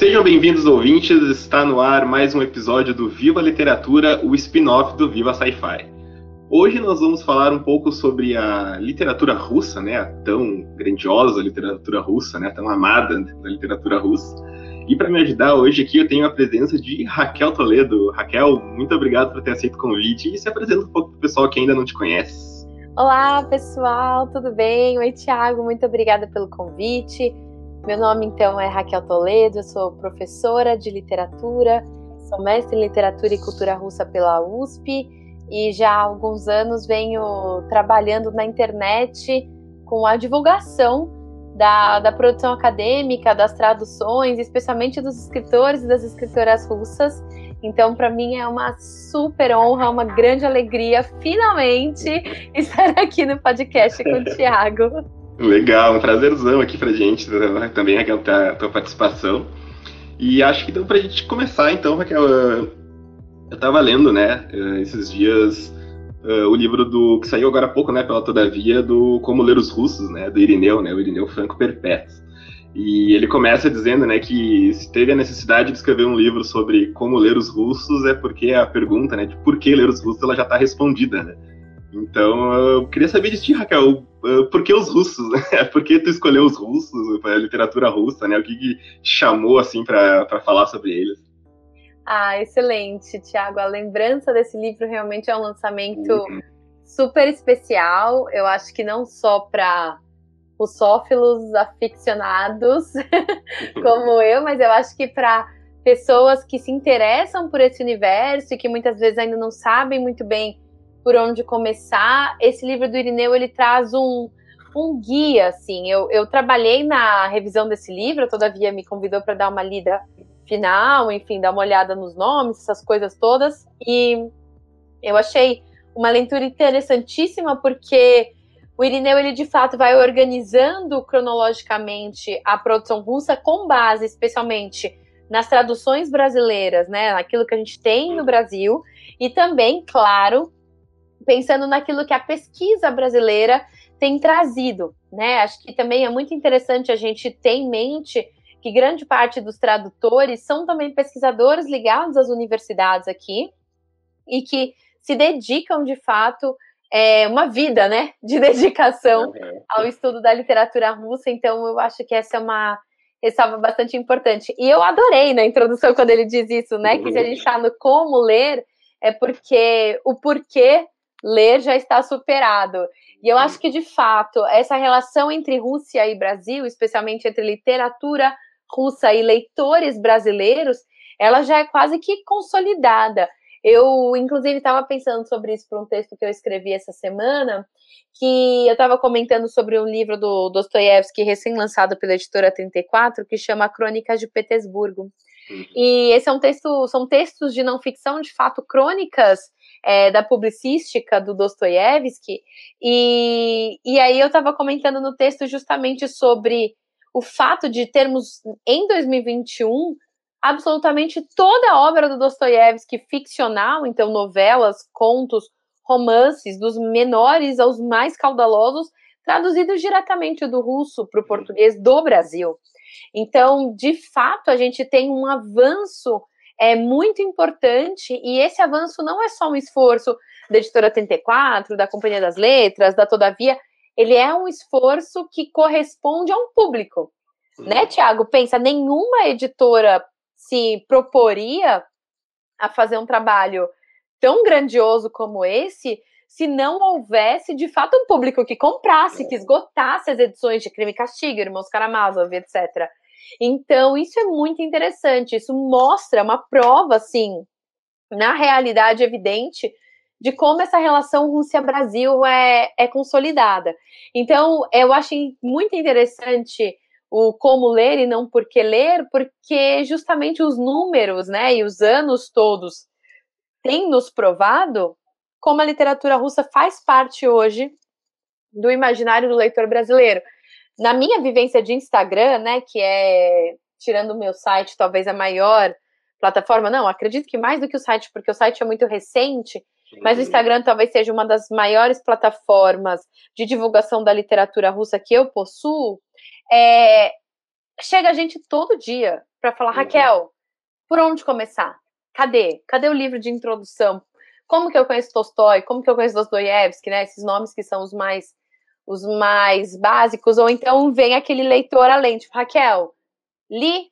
Sejam bem-vindos, ouvintes. Está no ar mais um episódio do Viva Literatura, o spin-off do Viva Sci-Fi. Hoje nós vamos falar um pouco sobre a literatura russa, né? A tão grandiosa literatura russa, né? Tão amada da literatura russa. E para me ajudar hoje aqui eu tenho a presença de Raquel Toledo. Raquel, muito obrigado por ter aceito o convite e se apresenta um pouco para o pessoal que ainda não te conhece. Olá, pessoal, tudo bem? Oi, Tiago, muito obrigada pelo convite. Meu nome então é Raquel Toledo, eu sou professora de literatura, sou mestre em literatura e cultura russa pela USP e já há alguns anos venho trabalhando na internet com a divulgação da, da produção acadêmica, das traduções, especialmente dos escritores e das escritoras russas. Então, para mim é uma super honra, uma grande alegria, finalmente, estar aqui no podcast com o Tiago. Legal, um prazerzão aqui pra gente também, a tua participação. E acho que deu pra gente começar, então, Raquel. Eu estava lendo, né, esses dias uh, o livro do que saiu agora há pouco, né, pela Todavia, do Como Ler os Russos, né, do Irineu, né, o Irineu Franco Perpétuo. E ele começa dizendo, né, que se teve a necessidade de escrever um livro sobre como ler os russos é porque a pergunta, né, de por que ler os russos, ela já está respondida, né. Então, eu queria saber de ti, Raquel, por que os russos? Né? Por que tu escolheu os russos, a literatura russa, né? O que, que te chamou, assim, para falar sobre eles? Ah, excelente, Tiago. A lembrança desse livro realmente é um lançamento uhum. super especial. Eu acho que não só para os sófilos aficionados como eu, mas eu acho que para pessoas que se interessam por esse universo e que muitas vezes ainda não sabem muito bem por onde começar. Esse livro do Irineu ele traz um, um guia, assim. Eu, eu trabalhei na revisão desse livro, todavia me convidou para dar uma lida final, enfim, dar uma olhada nos nomes, essas coisas todas. E eu achei uma leitura interessantíssima porque o Irineu ele de fato vai organizando cronologicamente a produção russa com base especialmente nas traduções brasileiras, né, naquilo que a gente tem no Brasil e também, claro, pensando naquilo que a pesquisa brasileira tem trazido, né? Acho que também é muito interessante a gente ter em mente que grande parte dos tradutores são também pesquisadores ligados às universidades aqui e que se dedicam de fato é, uma vida, né, de dedicação ao estudo da literatura russa. Então, eu acho que essa é uma ressalva bastante importante. E eu adorei na introdução quando ele diz isso, né, que se a gente está no como ler, é porque o porquê ler já está superado. E eu acho que, de fato, essa relação entre Rússia e Brasil, especialmente entre literatura russa e leitores brasileiros, ela já é quase que consolidada. Eu, inclusive, estava pensando sobre isso para um texto que eu escrevi essa semana, que eu estava comentando sobre um livro do Dostoiévski, recém-lançado pela editora 34, que chama Crônicas de Petersburgo. Uhum. E esse é um texto, são textos de não ficção, de fato, crônicas é, da publicística do Dostoiévski. E, e aí eu estava comentando no texto justamente sobre o fato de termos em 2021 absolutamente toda a obra do Dostoiévski ficcional, então novelas, contos, romances, dos menores aos mais caudalosos, traduzidos diretamente do russo para o português do Brasil. Então, de fato, a gente tem um avanço é muito importante e esse avanço não é só um esforço da editora 34, da Companhia das Letras, da Todavia, ele é um esforço que corresponde a um público. Né, Tiago? Pensa, nenhuma editora se proporia a fazer um trabalho tão grandioso como esse se não houvesse de fato um público que comprasse, que esgotasse as edições de Crime e Castigo, Irmãos Karamazov, etc. Então, isso é muito interessante, isso mostra uma prova, assim, na realidade evidente, de como essa relação Rússia-Brasil é, é consolidada. Então, eu achei muito interessante o como ler e não por que ler, porque justamente os números, né, e os anos todos têm nos provado como a literatura russa faz parte hoje do imaginário do leitor brasileiro. Na minha vivência de Instagram, né, que é, tirando o meu site, talvez a maior plataforma, não, acredito que mais do que o site, porque o site é muito recente, mas o Instagram talvez seja uma das maiores plataformas de divulgação da literatura russa que eu possuo, é, chega a gente todo dia para falar, uhum. Raquel, por onde começar? Cadê? Cadê o livro de introdução? Como que eu conheço Tolstói? Como que eu conheço Dostoiévski, né? Esses nomes que são os mais os mais básicos, ou então vem aquele leitor além, tipo, Raquel, li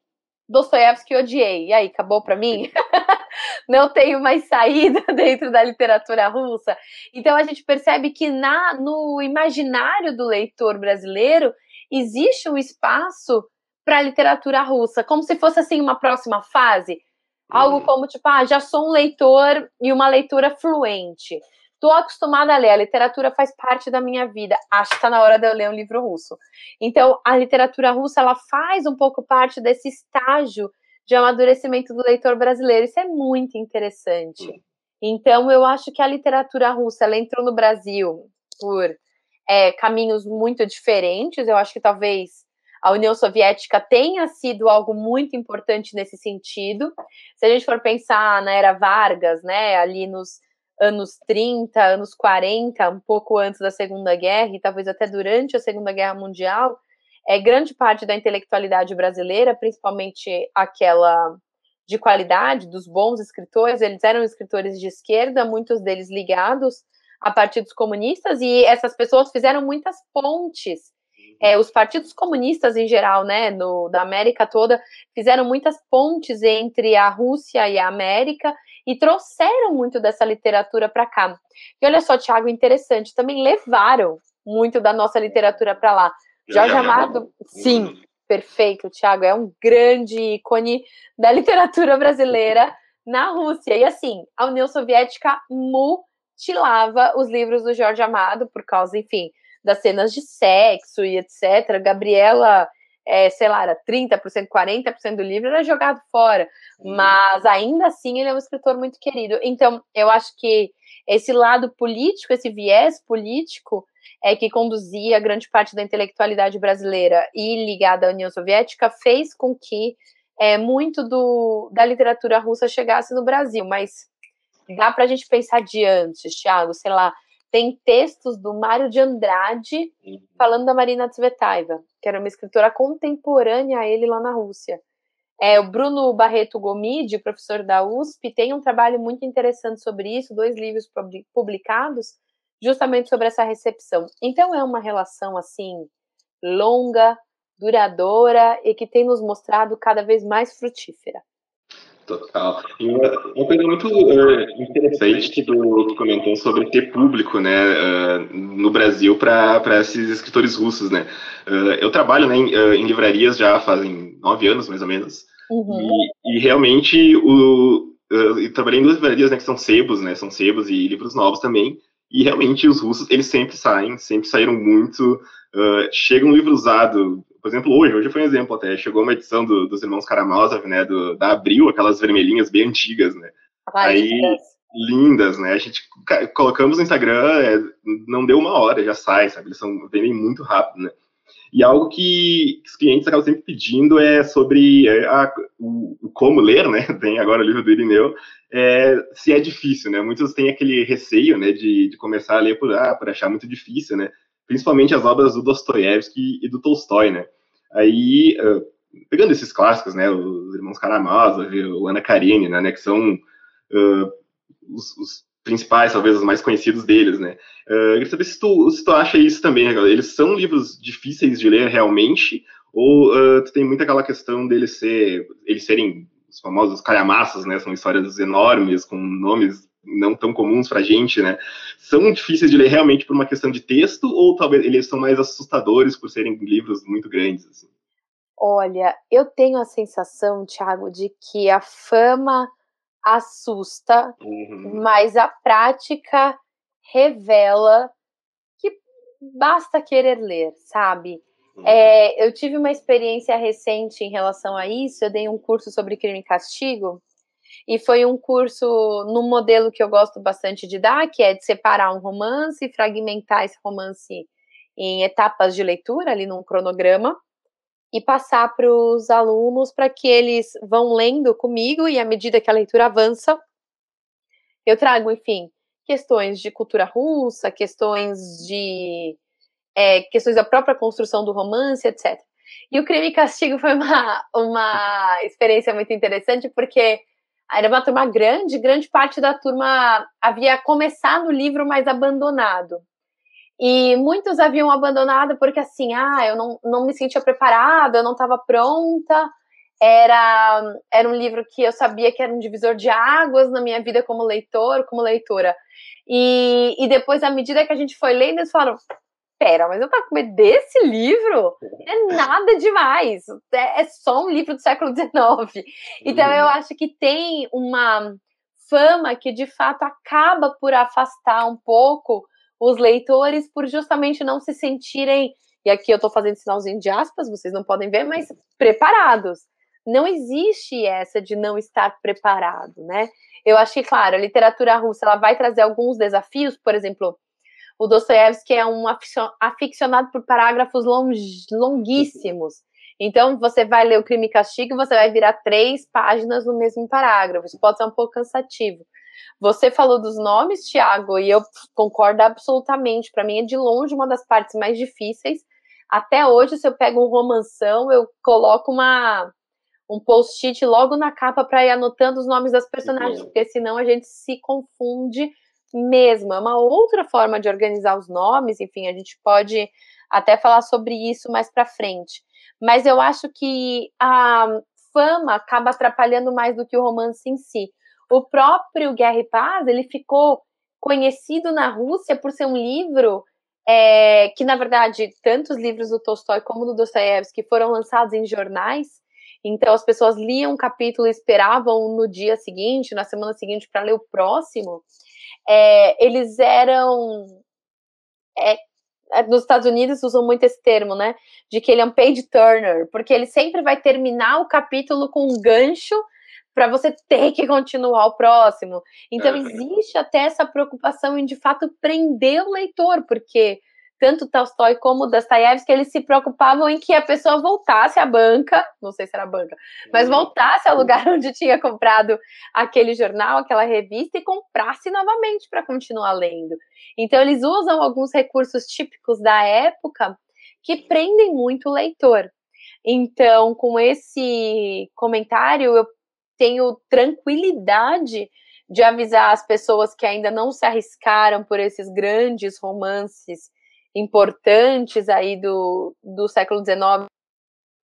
Dostoiévski odiei. E aí, acabou para mim? Não tenho mais saída dentro da literatura russa. Então a gente percebe que na no imaginário do leitor brasileiro existe um espaço para a literatura russa, como se fosse assim uma próxima fase, algo uhum. como tipo, ah, já sou um leitor e uma leitura fluente. Estou acostumada a ler, a literatura faz parte da minha vida. Acho que está na hora de eu ler um livro russo. Então, a literatura russa ela faz um pouco parte desse estágio de amadurecimento do leitor brasileiro. Isso é muito interessante. Então, eu acho que a literatura russa ela entrou no Brasil por é, caminhos muito diferentes. Eu acho que talvez a União Soviética tenha sido algo muito importante nesse sentido. Se a gente for pensar na era Vargas, né, ali nos anos 30, anos 40, um pouco antes da Segunda Guerra e talvez até durante a Segunda Guerra Mundial, é grande parte da intelectualidade brasileira, principalmente aquela de qualidade dos bons escritores, eles eram escritores de esquerda, muitos deles ligados a partidos comunistas e essas pessoas fizeram muitas pontes. É, os partidos comunistas em geral, né, no, da América toda, fizeram muitas pontes entre a Rússia e a América e trouxeram muito dessa literatura para cá. E olha só, Tiago, interessante, também levaram muito da nossa literatura para lá. Jorge Amado, sim, perfeito, Tiago, é um grande ícone da literatura brasileira na Rússia. E assim, a União Soviética mutilava os livros do Jorge Amado por causa, enfim, das cenas de sexo e etc. Gabriela, é, sei lá, era 30%, 40% do livro era jogado fora. Mas ainda assim ele é um escritor muito querido. Então, eu acho que esse lado político, esse viés político, é que conduzia grande parte da intelectualidade brasileira e ligada à União Soviética, fez com que é, muito do, da literatura russa chegasse no Brasil. Mas dá para a gente pensar de antes, Thiago, sei lá, tem textos do Mário de Andrade uhum. falando da Marina Tsvetaeva, que era uma escritora contemporânea a ele lá na Rússia. É, o Bruno Barreto Gomide, professor da USP, tem um trabalho muito interessante sobre isso, dois livros publicados, justamente sobre essa recepção. Então é uma relação assim longa, duradoura e que tem nos mostrado cada vez mais frutífera. Total. E uma, uma coisa muito uh, interessante que tu comentou sobre ter público, né, uh, no Brasil para esses escritores russos, né. Uh, eu trabalho né, em, em, livrarias já fazem nove anos, mais ou menos, uhum. e, e, realmente o, trabalhei em duas livrarias, né, que são sebos, né, são sebos e livros novos também, e realmente os russos, eles sempre saem, sempre saíram muito, chega um livro usado por exemplo, hoje, hoje foi um exemplo até, chegou uma edição do, dos Irmãos Karamazov, né, do, da Abril, aquelas vermelhinhas bem antigas, né, aí, lindas, né, a gente colocamos no Instagram, é, não deu uma hora, já sai, sabe, eles são, vendem muito rápido, né, e algo que os clientes acabam sempre pedindo é sobre é, a, o, o, como ler, né? Tem agora o livro do Irineu, é, se é difícil, né? Muitos têm aquele receio, né, de, de começar a ler por, ah, por achar muito difícil, né? Principalmente as obras do Dostoiévski e do Tolstói, né? Aí, uh, pegando esses clássicos, né, os Irmãos Karamazov, o Ana Karenina, né, que são uh, os, os, principais, talvez os mais conhecidos deles, né. Uh, eu saber se tu, se tu acha isso também, né, eles são livros difíceis de ler realmente, ou uh, tu tem muito aquela questão deles ser, eles serem os famosos calhamaços, né, são histórias enormes, com nomes não tão comuns para a gente, né? São difíceis de ler realmente por uma questão de texto ou talvez eles são mais assustadores por serem livros muito grandes? Assim? Olha, eu tenho a sensação, Thiago, de que a fama assusta, uhum. mas a prática revela que basta querer ler, sabe? Uhum. É, eu tive uma experiência recente em relação a isso. Eu dei um curso sobre crime e castigo e foi um curso no modelo que eu gosto bastante de dar, que é de separar um romance e fragmentar esse romance em etapas de leitura, ali num cronograma, e passar para os alunos para que eles vão lendo comigo e à medida que a leitura avança, eu trago, enfim, questões de cultura russa, questões de é, questões da própria construção do romance, etc. E o Crime e Castigo foi uma, uma experiência muito interessante, porque era uma turma grande, grande parte da turma havia começado o livro, mas abandonado. E muitos haviam abandonado porque assim, ah, eu não, não me sentia preparada, eu não estava pronta. Era, era um livro que eu sabia que era um divisor de águas na minha vida como leitor, como leitora. E, e depois, à medida que a gente foi lendo, eles falaram: pera, mas eu tava com medo desse livro? É nada demais. É, é só um livro do século XIX. Então eu uhum. acho que tem uma fama que de fato acaba por afastar um pouco os leitores por justamente não se sentirem, e aqui eu estou fazendo sinalzinho de aspas, vocês não podem ver, mas preparados. Não existe essa de não estar preparado, né? Eu acho que, claro, a literatura russa ela vai trazer alguns desafios, por exemplo, o Dostoiévski é um aficionado por parágrafos longuíssimos. Então, você vai ler o Crime e Castigo e você vai virar três páginas no mesmo parágrafo. Isso pode ser um pouco cansativo. Você falou dos nomes, Tiago, e eu concordo absolutamente. Para mim é de longe uma das partes mais difíceis. Até hoje, se eu pego um romanção, eu coloco uma um post-it logo na capa para ir anotando os nomes das personagens, porque senão a gente se confunde mesmo. É uma outra forma de organizar os nomes, enfim, a gente pode até falar sobre isso mais para frente. Mas eu acho que a fama acaba atrapalhando mais do que o romance em si. O próprio Guerra e Paz, ele ficou conhecido na Rússia por ser um livro é, que, na verdade, tanto os livros do Tolstói como do Dostoiévski foram lançados em jornais, então as pessoas liam um capítulo e esperavam no dia seguinte, na semana seguinte, para ler o próximo. É, eles eram. É, é, nos Estados Unidos usam muito esse termo, né? De que ele é um page turner, porque ele sempre vai terminar o capítulo com um gancho para você ter que continuar o próximo. Então, existe até essa preocupação em, de fato, prender o leitor, porque tanto Tolstói como Dostoiévski, eles se preocupavam em que a pessoa voltasse à banca, não sei se era banca, mas uhum. voltasse ao lugar onde tinha comprado aquele jornal, aquela revista e comprasse novamente para continuar lendo. Então eles usam alguns recursos típicos da época que prendem muito o leitor. Então, com esse comentário, eu tenho tranquilidade de avisar as pessoas que ainda não se arriscaram por esses grandes romances importantes aí do, do século XIX,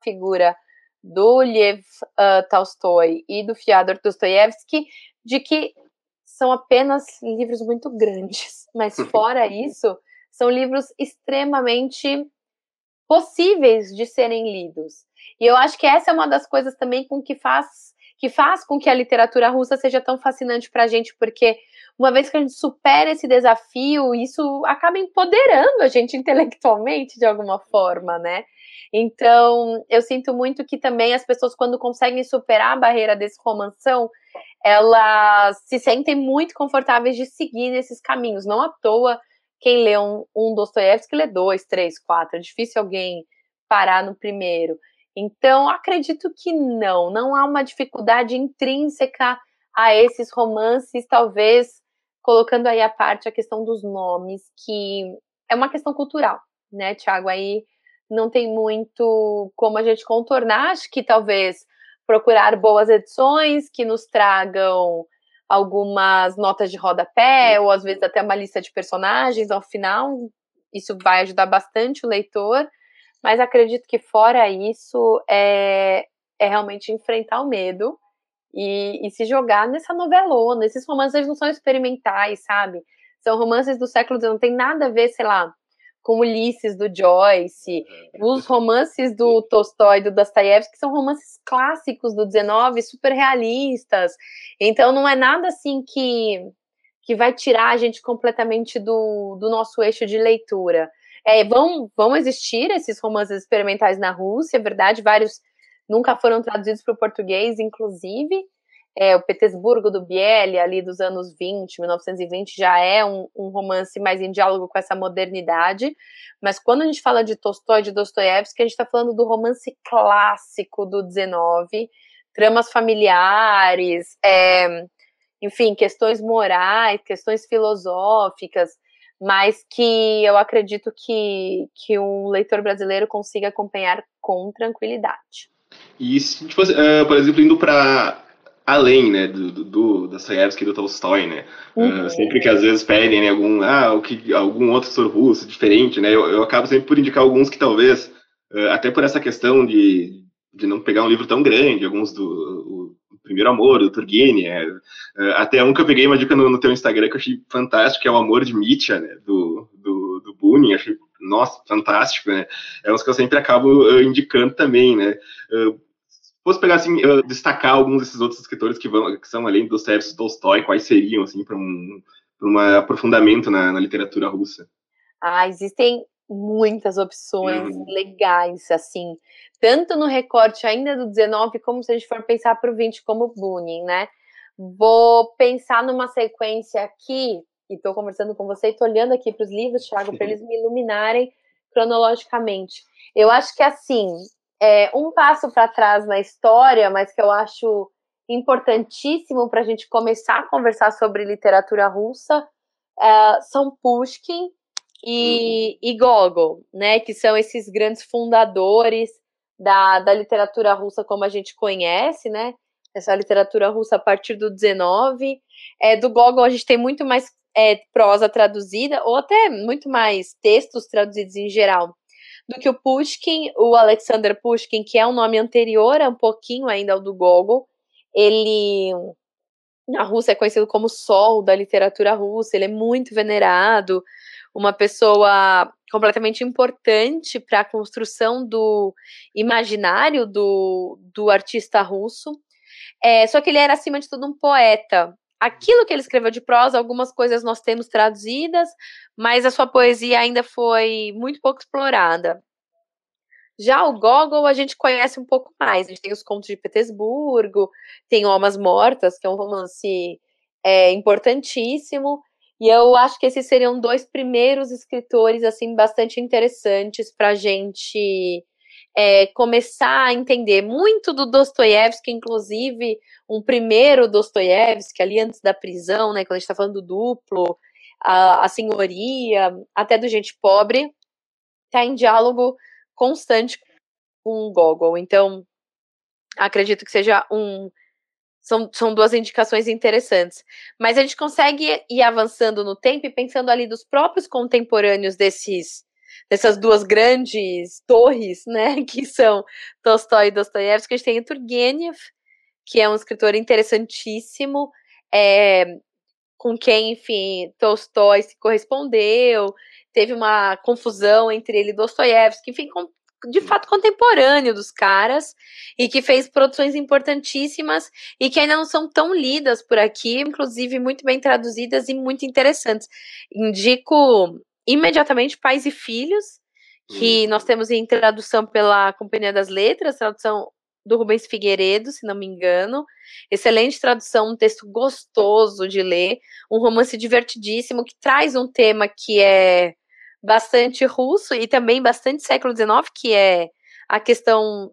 figura do Lev uh, Tolstói e do Fyodor Dostoevsky, de que são apenas livros muito grandes, mas fora isso, são livros extremamente possíveis de serem lidos. E eu acho que essa é uma das coisas também com que faz que faz com que a literatura russa seja tão fascinante para a gente, porque uma vez que a gente supera esse desafio, isso acaba empoderando a gente intelectualmente de alguma forma, né? Então, eu sinto muito que também as pessoas, quando conseguem superar a barreira desse romanção, elas se sentem muito confortáveis de seguir nesses caminhos. Não à toa, quem lê um, um Dostoiévski lê dois, três, quatro. É difícil alguém parar no primeiro. Então, acredito que não, não há uma dificuldade intrínseca a esses romances, talvez colocando aí à parte a questão dos nomes, que é uma questão cultural, né, Tiago? Aí não tem muito como a gente contornar, acho que talvez procurar boas edições que nos tragam algumas notas de rodapé, ou às vezes até uma lista de personagens ao final, isso vai ajudar bastante o leitor. Mas acredito que fora isso é, é realmente enfrentar o medo e, e, se jogar nessa novelona. Esses romances não são experimentais, sabe? São romances do século XIX, não tem nada a ver, sei lá, com Ulisses do Joyce, uhum. os romances do Tolstói, do Dostoiévski, são romances clássicos do XIX, super realistas. Então não é nada assim que que vai tirar a gente completamente do, do nosso eixo de leitura. É, vão, vão existir esses romances experimentais na Rússia, é verdade, vários nunca foram traduzidos para o português, inclusive. É, o Petersburgo do Biel, ali dos anos 20, 1920, já é um, um, romance mais em diálogo com essa modernidade. Mas quando a gente fala de Tolstói, de Dostoiévski, a gente está falando do romance clássico do 19, tramas familiares, é, enfim, questões morais, questões filosóficas mas que eu acredito que, que um leitor brasileiro consiga acompanhar com tranquilidade. E se a gente fosse, uh, por exemplo, indo para além, né, do, do Dostoiévski e do Tolstói, né, uhum. uh, sempre que às vezes pedem né, algum, ah, o que, algum outro autor russo diferente, né, eu, eu acabo sempre por indicar alguns que talvez, uh, até por essa questão de, de não pegar um livro tão grande, alguns do o, o Primeiro Amor, do Turgenev, é, uh, até um que eu peguei uma dica no, no teu Instagram que eu achei fantástico, que é o Amor de Mitya, né, do, do, do Bunin, achei, nossa, fantástico, né, é uns que eu sempre acabo indicando também, né, fosse pegar assim, destacar alguns desses outros escritores que vão, que são além do Dostoevsky Tolstói, quais seriam assim para um, um aprofundamento na, na, literatura russa? Ah, existem muitas opções uhum. legais assim, tanto no recorte ainda do 19 como se a gente for pensar para o 20 como Bunin, né? Vou pensar numa sequência aqui e estou conversando com você e estou olhando aqui para os livros, Thiago, para eles me iluminarem cronologicamente. Eu acho que assim, é, um passo para trás na história, mas que eu acho importantíssimo para a gente começar a conversar sobre literatura russa, é, são Pushkin e, e Gogol, né, que são esses grandes fundadores da, da literatura russa como a gente conhece, né, essa literatura russa a partir do 19. É, do Gogol a gente tem muito mais é, prosa traduzida, ou até muito mais textos traduzidos em geral do que o Pushkin, o Alexander Pushkin, que é um nome anterior um pouquinho ainda ao do Gogol. Ele na Rússia é conhecido como Sol da literatura russa, ele é muito venerado, uma pessoa completamente importante para a construção do imaginário do, do artista russo. É, só que ele era, acima de tudo, um poeta aquilo que ele escreveu de prosa, algumas coisas nós temos traduzidas, mas a sua poesia ainda foi muito pouco explorada. Já o Gogol a gente conhece um pouco mais. A gente tem os Contos de Petersburgo, tem Almas Mortas, que é um romance é, importantíssimo. E eu acho que esses seriam dois primeiros escritores assim bastante interessantes para a gente é, começar a entender muito do Dostoiévski, inclusive um primeiro Dostoiévski, ali antes da prisão, né, quando a gente está falando do duplo, a, a senhoria, até do gente pobre, está em diálogo constante com o Gogol. Então, acredito que seja um. São, são duas indicações interessantes. Mas a gente consegue ir avançando no tempo e pensando ali dos próprios contemporâneos desses dessas duas grandes torres, né, que são Tolstói e Dostoiévski, a gente tem o Turgenev, que é um escritor interessantíssimo, é, com quem, enfim, Tolstói se correspondeu, teve uma confusão entre ele e Dostoiévski, enfim, com, de fato contemporâneo dos caras, e que fez produções importantíssimas e que ainda não são tão lidas por aqui, inclusive muito bem traduzidas e muito interessantes. Indico imediatamente Pais e Filhos, que hum. nós temos em tradução pela Companhia das Letras, tradução do Rubens Figueiredo, se não me engano. Excelente tradução, um texto gostoso de ler, um romance divertidíssimo que traz um tema que é bastante russo e também bastante século XIX, que é a questão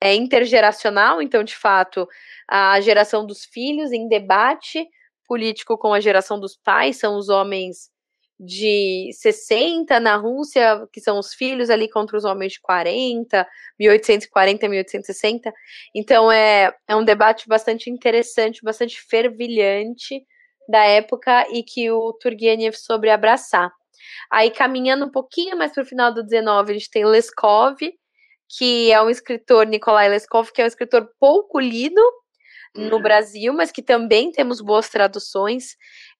é, intergeracional, então, de fato, a geração dos filhos em debate político com a geração dos pais, são os homens de 60 na Rússia, que são os filhos ali contra os homens de 40, 1840, 1860. Então é, é um debate bastante interessante, bastante fervilhante da época e que o Turgenev soube abraçar. Aí caminhando um pouquinho mais para o final do 19, a gente tem Leskov, que é um escritor, Nikolai Leskov, que é um escritor pouco lido no uhum. Brasil, mas que também temos boas traduções.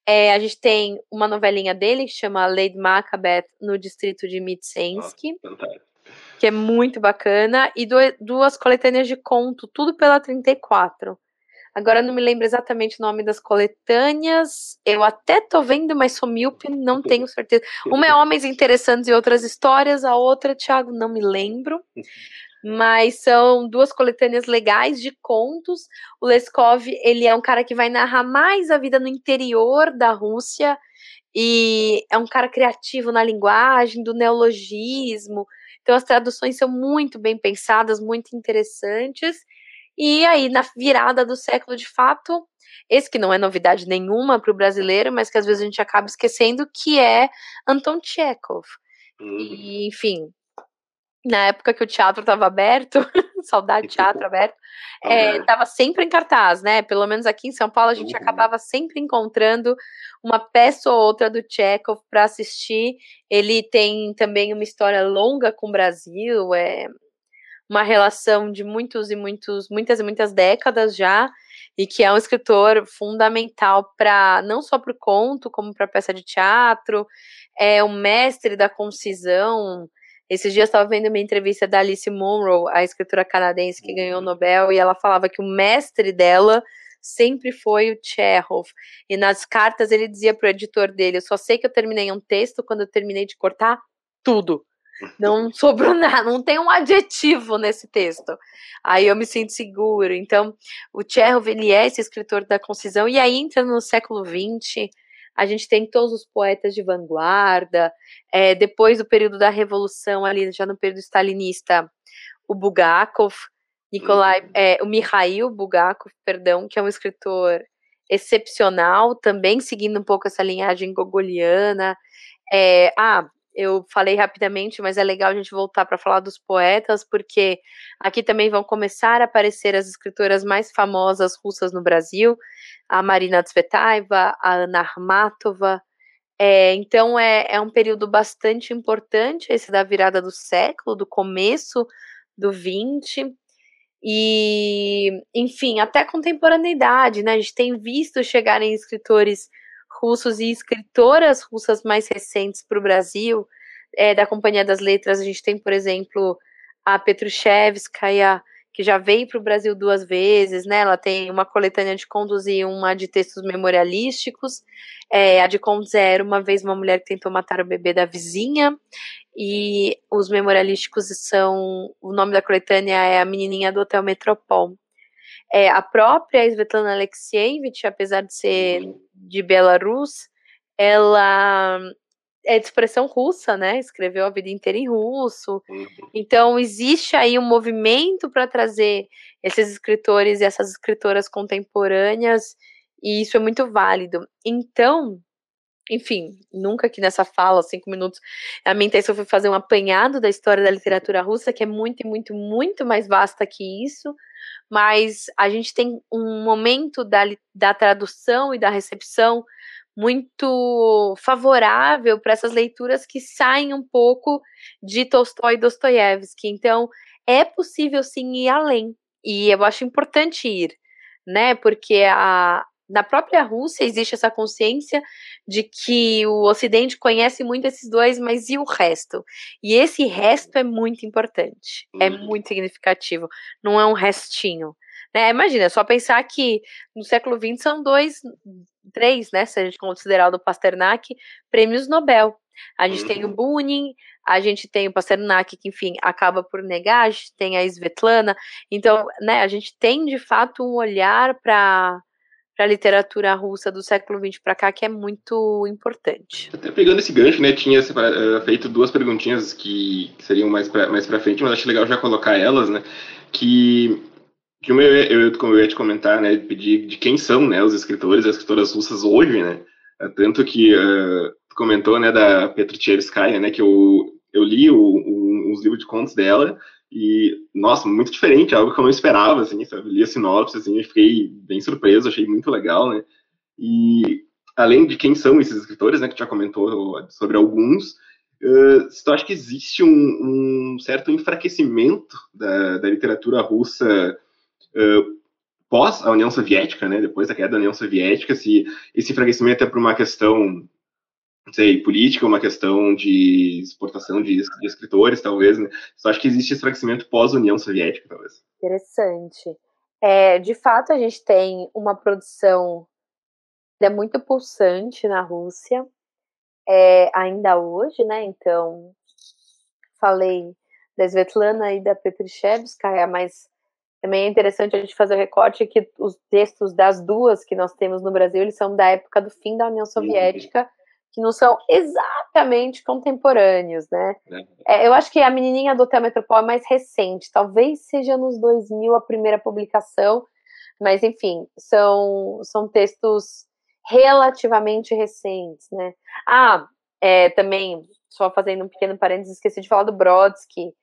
É, a gente tem uma novelinha dele que chama Lady Macbeth no distrito de Mitsensky, que é muito bacana, e duas coletâneas de conto, tudo pela 34. Agora não me lembro exatamente o nome das coletâneas. Eu até tô vendo, mas sou míope, não tenho certeza. Uma é Homens Interessantes e Outras Histórias, a outra, Thiago, não me lembro mas são duas coletâneas legais de contos. O Leskov, ele é um cara que vai narrar mais a vida no interior da Rússia e é um cara criativo na linguagem, do neologismo. Então as traduções são muito bem pensadas, muito interessantes. E aí, na virada do século, de fato, esse que não é novidade nenhuma para o brasileiro, mas que às vezes a gente acaba esquecendo, que é Anton Chekhov. Uhum. E, enfim, na época que o teatro estava aberto, saudade de teatro aberto, estava é, sempre em cartaz, né? Pelo menos aqui em São Paulo a gente uhum. acabava sempre encontrando uma peça ou outra do Chekhov para assistir. Ele tem também uma história longa com o Brasil, é uma relação de muitos e muitos, muitas e muitas décadas já, e que é um escritor fundamental para não só para o conto, como para peça de teatro. É um mestre da concisão esses dias estava vendo uma entrevista da Alice Munro, a escritora canadense que ganhou o uhum. Nobel, e ela falava que o mestre dela sempre foi o Chekhov. E nas cartas ele dizia para o editor dele: Eu só sei que eu terminei um texto quando eu terminei de cortar tudo. Não sobrou nada, não tem um adjetivo nesse texto. Aí eu me sinto seguro. Então, o Chekhov, ele é esse escritor da concisão, e aí entra no século XX a gente tem todos os poetas de vanguarda, é, depois do período da Revolução, ali já no período stalinista, o Bulgakov, Nikolai, uhum. é, o Mikhail Bulgakov, perdão, que é um escritor excepcional, também seguindo um pouco essa linhagem gogoliana. É, ah, eu falei rapidamente, mas é legal a gente voltar para falar dos poetas, porque aqui também vão começar a aparecer as escritoras mais famosas russas no Brasil, a Marina Tsvetaeva, a Ana Armatova. É, então é, é um período bastante importante, esse da virada do século, do começo do 20. E, enfim, até contemporaneidade, né? A gente tem visto chegarem escritores russos e escritoras russas mais recentes para o Brasil, é, da Companhia das Letras, a gente tem, por exemplo, a Petrushevskaya, que já veio para o Brasil duas vezes, né? Ela tem uma coletânea de contos e uma de textos memorialísticos. É, a de contos Era uma vez uma mulher que tentou matar o bebê da vizinha. E os memorialísticos são. O nome da coletânea é A Menininha do Hotel Metropol. É, a própria Svetlana Alexievich, apesar de ser de Belarus, ela é de expressão russa, né? Escreveu a vida inteira em russo. Uhum. Então, existe aí um movimento para trazer esses escritores e essas escritoras contemporâneas, e isso é muito válido. Então, enfim, nunca aqui nessa fala, cinco minutos, a minha intenção foi fazer um apanhado da história da literatura russa, que é muito, muito, muito mais vasta que isso mas a gente tem um momento da, da tradução e da recepção muito favorável para essas leituras que saem um pouco de Tolstói e Dostoiévski. Então, é possível sim ir além. E eu acho importante ir, né? Porque a, na própria Rússia existe essa consciência de que o Ocidente conhece muito esses dois, mas e o resto? E esse resto é muito importante, é uhum. muito significativo, não é um restinho. Né? Imagina, só pensar que no século XX são dois, três, né? Se a gente considerar o do Pasternak, prêmios Nobel. A gente tem o uhum. Bunin, a gente tem o Pasternak, que, enfim, acaba por negar, a gente tem a Svetlana. Então, né, a gente tem, de fato, um olhar para para a literatura russa do século XX para cá, que é muito importante. Até pegando esse gancho, né, tinha uh, feito duas perguntinhas que, seriam mais para mais frente, mas acho legal já colocar elas, né, que que uma eu, eu, como eu ia te comentar, né, pedir de quem são, né, os escritores e as escritoras russas hoje, né, é tanto que uh, comentou, né, da Petruchevskaya, né, que eu, eu li o, o, os livros de contos dela e, nossa, muito diferente, algo que eu não esperava, assim, sabe? Li a sinopse, assim, fiquei bem surpreso, achei muito legal, né? E, além de quem são esses escritores, né, que já comentou sobre alguns, uh, tu acha que existe um, um certo enfraquecimento da, da literatura russa uh, pós a União Soviética, né, depois da queda da União Soviética, se esse enfraquecimento é por uma questão não sei, política, uma questão de exportação de, de escritores, talvez, né? Só acho que existe enfraquecimento pós-União Soviética, talvez. Interessante. É, de fato, a gente tem uma produção é muito pulsante na Rússia, é, ainda hoje, né? Então, falei da Svetlana e da Petrushevskaya, mas também é interessante a gente fazer o recorte que os textos das duas que nós temos no Brasil, eles são da época do fim da União Soviética, uhum que não são exatamente contemporâneos, né? É. é, eu acho que a menininha do Hotel Metropol é mais recente, talvez seja nos 2000 a primeira publicação, Mas, enfim, são, são textos relativamente recentes, né? Ah, é, também, só fazendo um pequeno parênteses, esqueci de falar do Brodsky,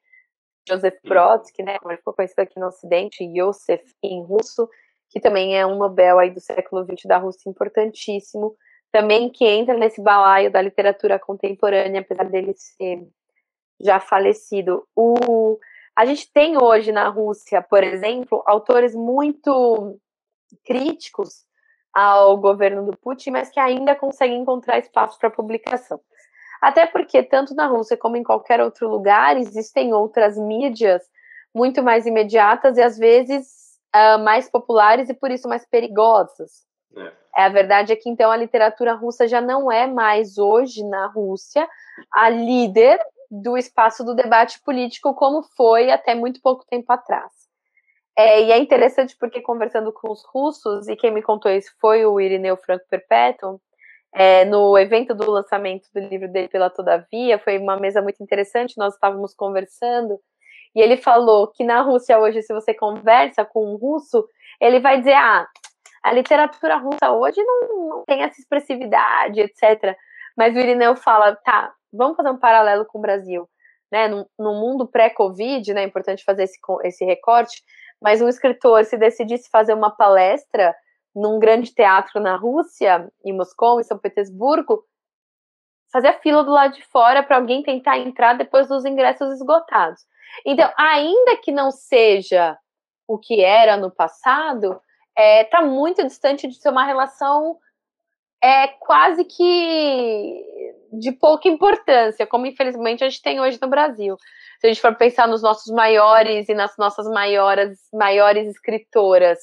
Joseph Brodsky, né? Como ele ficou conhecido aqui no Ocidente, Yosef em russo, que também é um Nobel aí do século XX da Rússia importantíssimo, também que entra nesse balaio da literatura contemporânea, apesar dele ser já falecido. O, a gente tem hoje na Rússia, por exemplo, autores muito críticos ao governo do Putin, mas que ainda conseguem encontrar espaço para publicação. Até porque, tanto na Rússia como em qualquer outro lugar, existem outras mídias muito mais imediatas e às vezes uh, mais populares e por isso mais perigosas. É. A verdade é que então a literatura russa já não é mais hoje na Rússia a líder do espaço do debate político como foi até muito pouco tempo atrás. É, e é interessante porque conversando com os russos, e quem me contou isso foi o Irineu Franco Perpétuo, é, no evento do lançamento do livro dele pela Todavia, foi uma mesa muito interessante, nós estávamos conversando, e ele falou que na Rússia hoje, se você conversa com um russo, ele vai dizer, ah, a literatura russa hoje não, não tem essa expressividade, etc. Mas o Irineu fala, tá, vamos fazer um paralelo com o Brasil. Né, no, no mundo pré-Covid, né, é importante fazer esse, esse recorte, mas um escritor se decidisse fazer uma palestra num grande teatro na Rússia, em Moscou, em São Petersburgo, fazer fila do lado de fora para alguém tentar entrar depois dos ingressos esgotados. Então, ainda que não seja o que era no passado, está é, muito distante de ser uma relação é quase que de pouca importância, como infelizmente a gente tem hoje no Brasil. Se a gente for pensar nos nossos maiores e nas nossas maiores, maiores escritoras,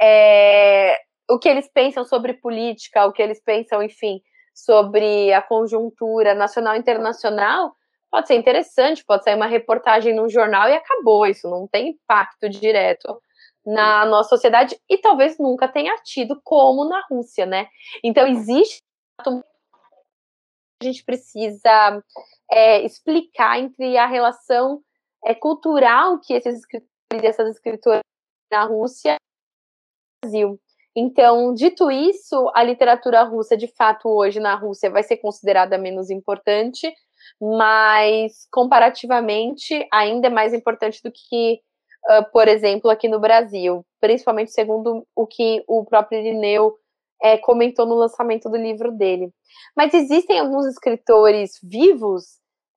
é, o que eles pensam sobre política, o que eles pensam, enfim, sobre a conjuntura nacional e internacional, pode ser interessante, pode sair uma reportagem num jornal e acabou. Isso não tem impacto direto na nossa sociedade e talvez nunca tenha tido, como na Rússia, né? Então, existe. A gente precisa é, explicar entre a relação é, cultural que esses escritores e essas escritoras na Rússia e no Brasil. Então, dito isso, a literatura russa, de fato, hoje na Rússia vai ser considerada menos importante, mas comparativamente ainda é mais importante do que uh, por exemplo, aqui no Brasil, principalmente segundo o que o próprio Irineu é, comentou no lançamento do livro dele. Mas existem alguns escritores vivos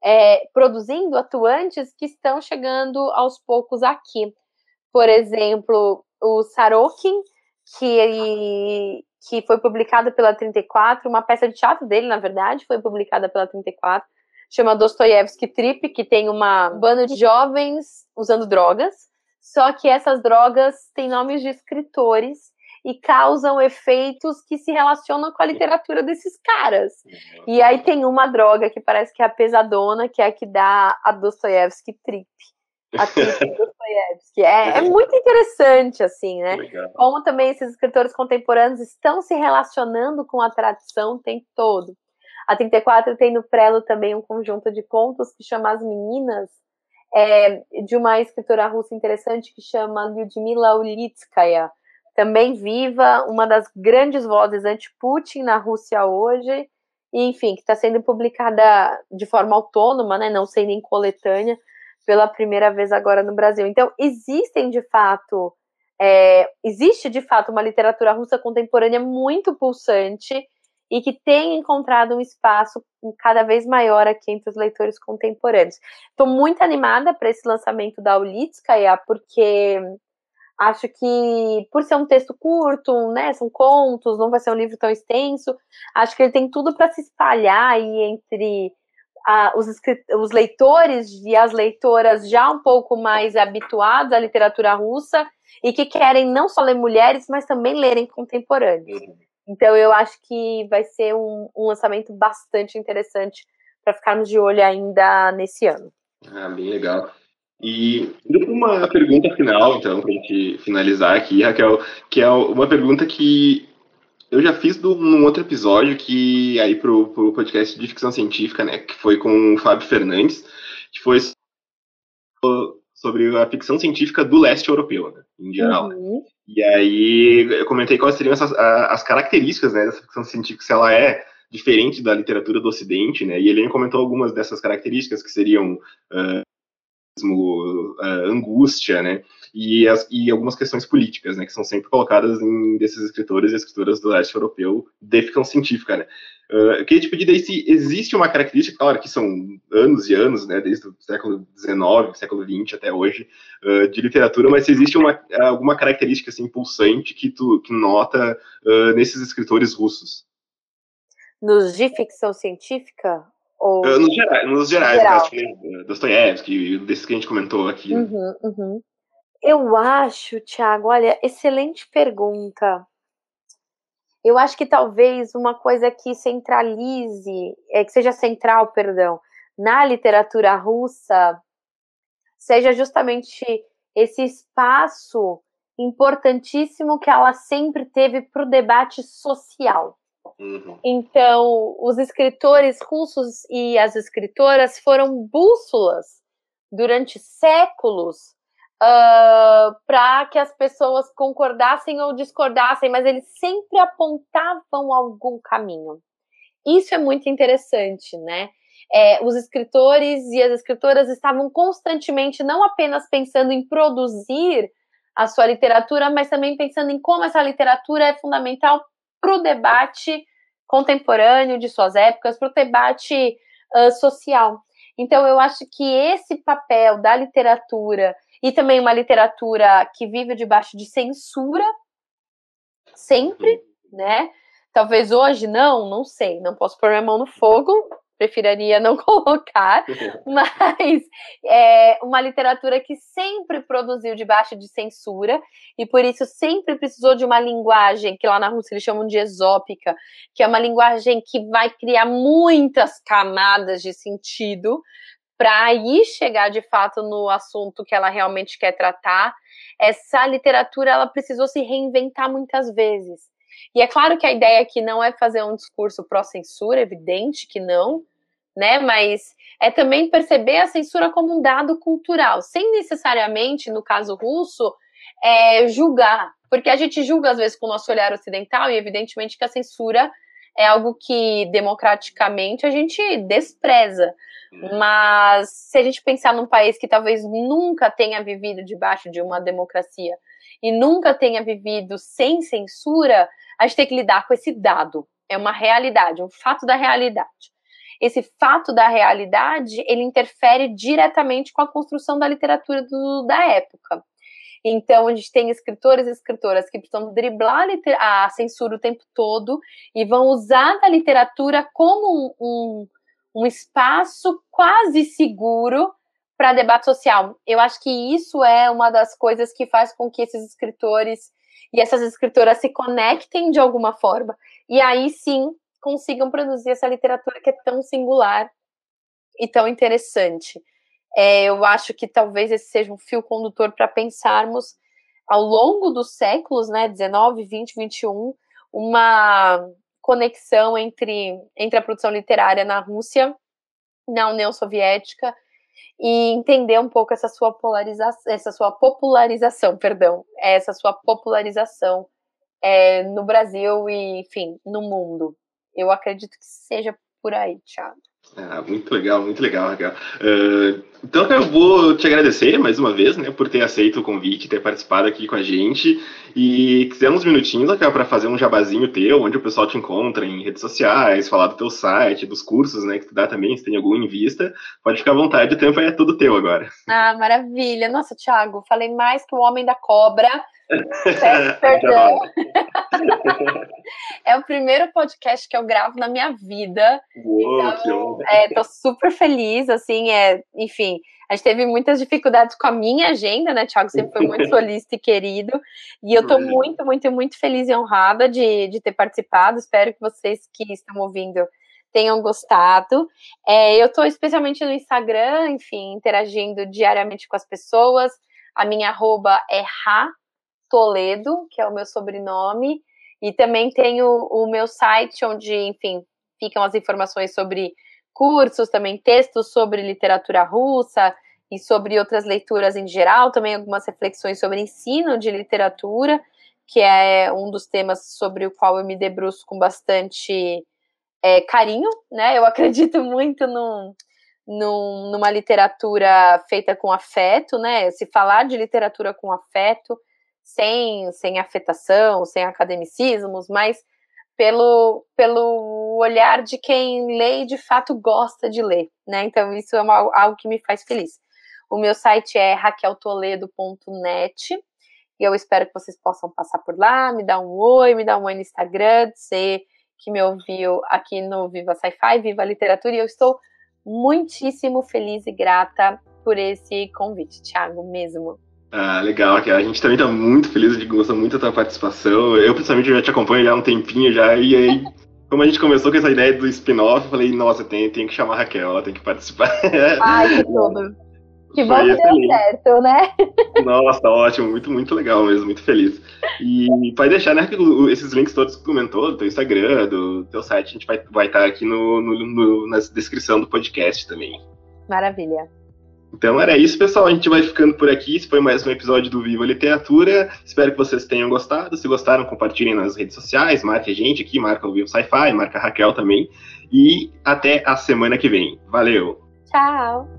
é, produzindo, atuantes, que estão chegando aos poucos aqui. Por exemplo, o Sarokin, que, que foi publicado pela 34, uma peça de teatro dele, na verdade, foi publicada pela 34, chama Dostoiévski Trip, que tem uma banda de jovens usando drogas, só que essas drogas têm nomes de escritores e causam efeitos que se relacionam com a literatura desses caras. E aí tem uma droga que parece que é a pesadona, que é a que dá a Dostoiévski trip. A trip Dostoiévski. É, é muito interessante, assim, né? Legal. Como também esses escritores contemporâneos estão se relacionando com a tradição o tempo todo. A 34 tem no Prelo também um conjunto de contos que chama As Meninas, é, de uma escritora russa interessante que chama Lyudmila Ulitskaya, também viva, uma das grandes vozes anti-Putin na Rússia hoje, e, enfim, que está sendo publicada de forma autônoma, né, não sendo em coletânea, pela primeira vez agora no Brasil. Então, existem de fato, é, existe de fato uma literatura russa contemporânea muito pulsante, e que tem encontrado um espaço cada vez maior aqui entre os leitores contemporâneos. Estou muito animada para esse lançamento da Ulitskaya, porque acho que, por ser um texto curto, né, são contos, não vai ser um livro tão extenso, acho que ele tem tudo para se espalhar aí entre os, os leitores e as leitoras já um pouco mais habituados à literatura russa e que querem não só ler mulheres, mas também lerem contemporâneos. Uhum. Então eu acho que vai ser um, um lançamento bastante interessante para ficarmos de olho ainda nesse ano. Ah, bem legal. E uma pergunta final, então, para a gente finalizar aqui, Raquel, que é uma pergunta que eu já fiz do, num outro episódio que aí para o podcast de ficção científica, né, que foi com o Fábio Fernandes, que foi sobre a ficção científica do leste europeu, né, em geral. Uhum. E aí eu comentei quais seriam essas, as características né, dessa ficção científica, se ela é diferente da literatura do Ocidente, né? E ele comentou algumas dessas características que seriam uh, uh, angústia, né? E, as, e, algumas questões políticas, né? Que são sempre colocadas em desses escritores e escritoras do leste europeu de ficção científica, né? Uh, eu queria te pedir daí se existe uma característica, claro que são anos e anos, né, desde o século XIX, século XX até hoje, uh, de literatura, mas se existe uma, alguma característica assim, impulsante que tu que nota uh, nesses escritores russos? Nos de ficção científica? Ou... Uh, nos, gerais, nos gerais, geral. acho que Dostoiévski, desses que a gente comentou aqui. Uhum, uhum. Eu acho, Thiago, olha, excelente pergunta. Eu acho que talvez uma coisa que centralize, é, que seja central, perdão, na literatura russa, seja justamente esse espaço importantíssimo que ela sempre teve para o debate social. Uhum. Então, os escritores russos e as escritoras foram bússolas durante séculos uh, ah, para que as pessoas concordassem ou discordassem, mas eles sempre apontavam algum caminho. Isso é muito interessante, né? É, os escritores e as escritoras estavam constantemente não apenas pensando em produzir a sua literatura, mas também pensando em como essa literatura é fundamental para o debate contemporâneo de suas épocas, para o debate uh, social. Então, eu acho que esse papel da literatura e também uma literatura que vive debaixo de censura, sempre, né? Talvez hoje não, não sei, não posso pôr minha mão no fogo, preferiria não colocar, mas é uma literatura que sempre produziu debaixo de censura e por isso sempre precisou de uma linguagem que lá na Rússia eles chamam de exópica, que é uma linguagem que vai criar muitas camadas de sentido para aí chegar de fato no assunto que ela realmente quer tratar, essa literatura ela precisou se reinventar muitas vezes. E é claro que a ideia aqui não é fazer um discurso pró-censura, evidente que não, né? Mas é também perceber a censura como um dado cultural, sem necessariamente, no caso russo, é, julgar, porque a gente julga às vezes com o nosso olhar ocidental e evidentemente que a censura é algo que democraticamente a gente despreza. Uhum. Mas se a gente pensar num país que talvez nunca tenha vivido debaixo de uma democracia e nunca tenha vivido sem censura, a gente tem que lidar com esse dado. É uma realidade, um fato da realidade. Esse fato da realidade, ele interfere diretamente com a construção da literatura do, da época. Então, a gente tem escritores e escritoras que precisam driblar a censura o tempo todo e vão usar a literatura como um, um um espaço quase seguro para debate social. Eu acho que isso é uma das coisas que faz com que esses escritores e essas escritoras se conectem de alguma forma e aí sim consigam produzir essa literatura que é tão singular e tão interessante. É, eu acho que talvez esse seja um fio condutor para pensarmos ao longo dos séculos, né, 19, 20, 21, uma conexão entre, entre a produção literária na Rússia, na União Soviética, e entender um pouco essa sua polarização, essa sua popularização, perdão, essa sua popularização é, no Brasil e, enfim, no mundo. Eu acredito que seja por aí, Thiago. Ah, muito legal, muito legal, Raquel. Uh, então eu vou te agradecer mais uma vez, né, por ter aceito o convite, ter participado aqui com a gente. E quiser uns minutinhos, Raquel, para fazer um jabazinho teu, onde o pessoal te encontra em redes sociais, falar do teu site, dos cursos, né, que tu dá também, se tem algum em vista, pode ficar à vontade, o tempo é todo teu agora. Ah, maravilha. Nossa, Thiago, falei mais que o Homem da Cobra. Peço perdão. é o primeiro podcast que eu gravo na minha vida. Uou, então, é, tô super feliz, assim, é, enfim, a gente teve muitas dificuldades com a minha agenda, né? Thiago sempre foi muito solícito e querido. E eu tô muito, muito, muito feliz e honrada de, de ter participado. Espero que vocês que estão ouvindo tenham gostado. É, eu tô especialmente no Instagram, enfim, interagindo diariamente com as pessoas. A minha arroba é Ra Toledo, que é o meu sobrenome, e também tenho o meu site, onde, enfim, ficam as informações sobre cursos, também textos sobre literatura russa e sobre outras leituras em geral, também algumas reflexões sobre ensino de literatura. que é um dos temas sobre o qual eu me debruço com bastante é, carinho, né? Eu acredito muito num, num, numa literatura feita com afeto, né? Se falar de literatura com afeto, sem, sem afetação, sem academicismos, mas pelo, pelo olhar de quem lê e de fato gosta de ler, né? Então isso é uma, algo que me faz feliz. O meu site é raqueltoledo.net e eu espero que vocês possam passar por lá, me dar um oi, me dar um oi no Instagram, dizer que me ouviu aqui no Viva Sci-Fi, Viva Literatura, e eu estou muitíssimo feliz e grata por esse convite, Thiago, mesmo. Ah, legal, a gente também está muito feliz, a gente gosta muito da tua participação. Eu, pessoalmente, já te acompanho já há um tempinho já, e aí, como a gente começou com essa ideia do spin-off, eu falei, nossa, tem, tem que chamar a Raquel, ela tem que participar. Ai, que tudo. Que bom que deu certo, né? Nossa, ótimo, muito, muito legal mesmo, muito feliz. E pode deixar, né, esses links todos que comentou, do teu Instagram, do teu site, a gente vai, vai estar aqui no, no, no, na descrição do podcast também. Maravilha. Então era isso, pessoal. A gente vai ficando por aqui. Esse foi mais um episódio do Viva Literatura. Espero que vocês tenham gostado. Se gostaram, compartilhem nas redes sociais, marque a gente aqui, marca o Vivo Sci-Fi, marca a Raquel também. E até a semana que vem. Valeu! Tchau!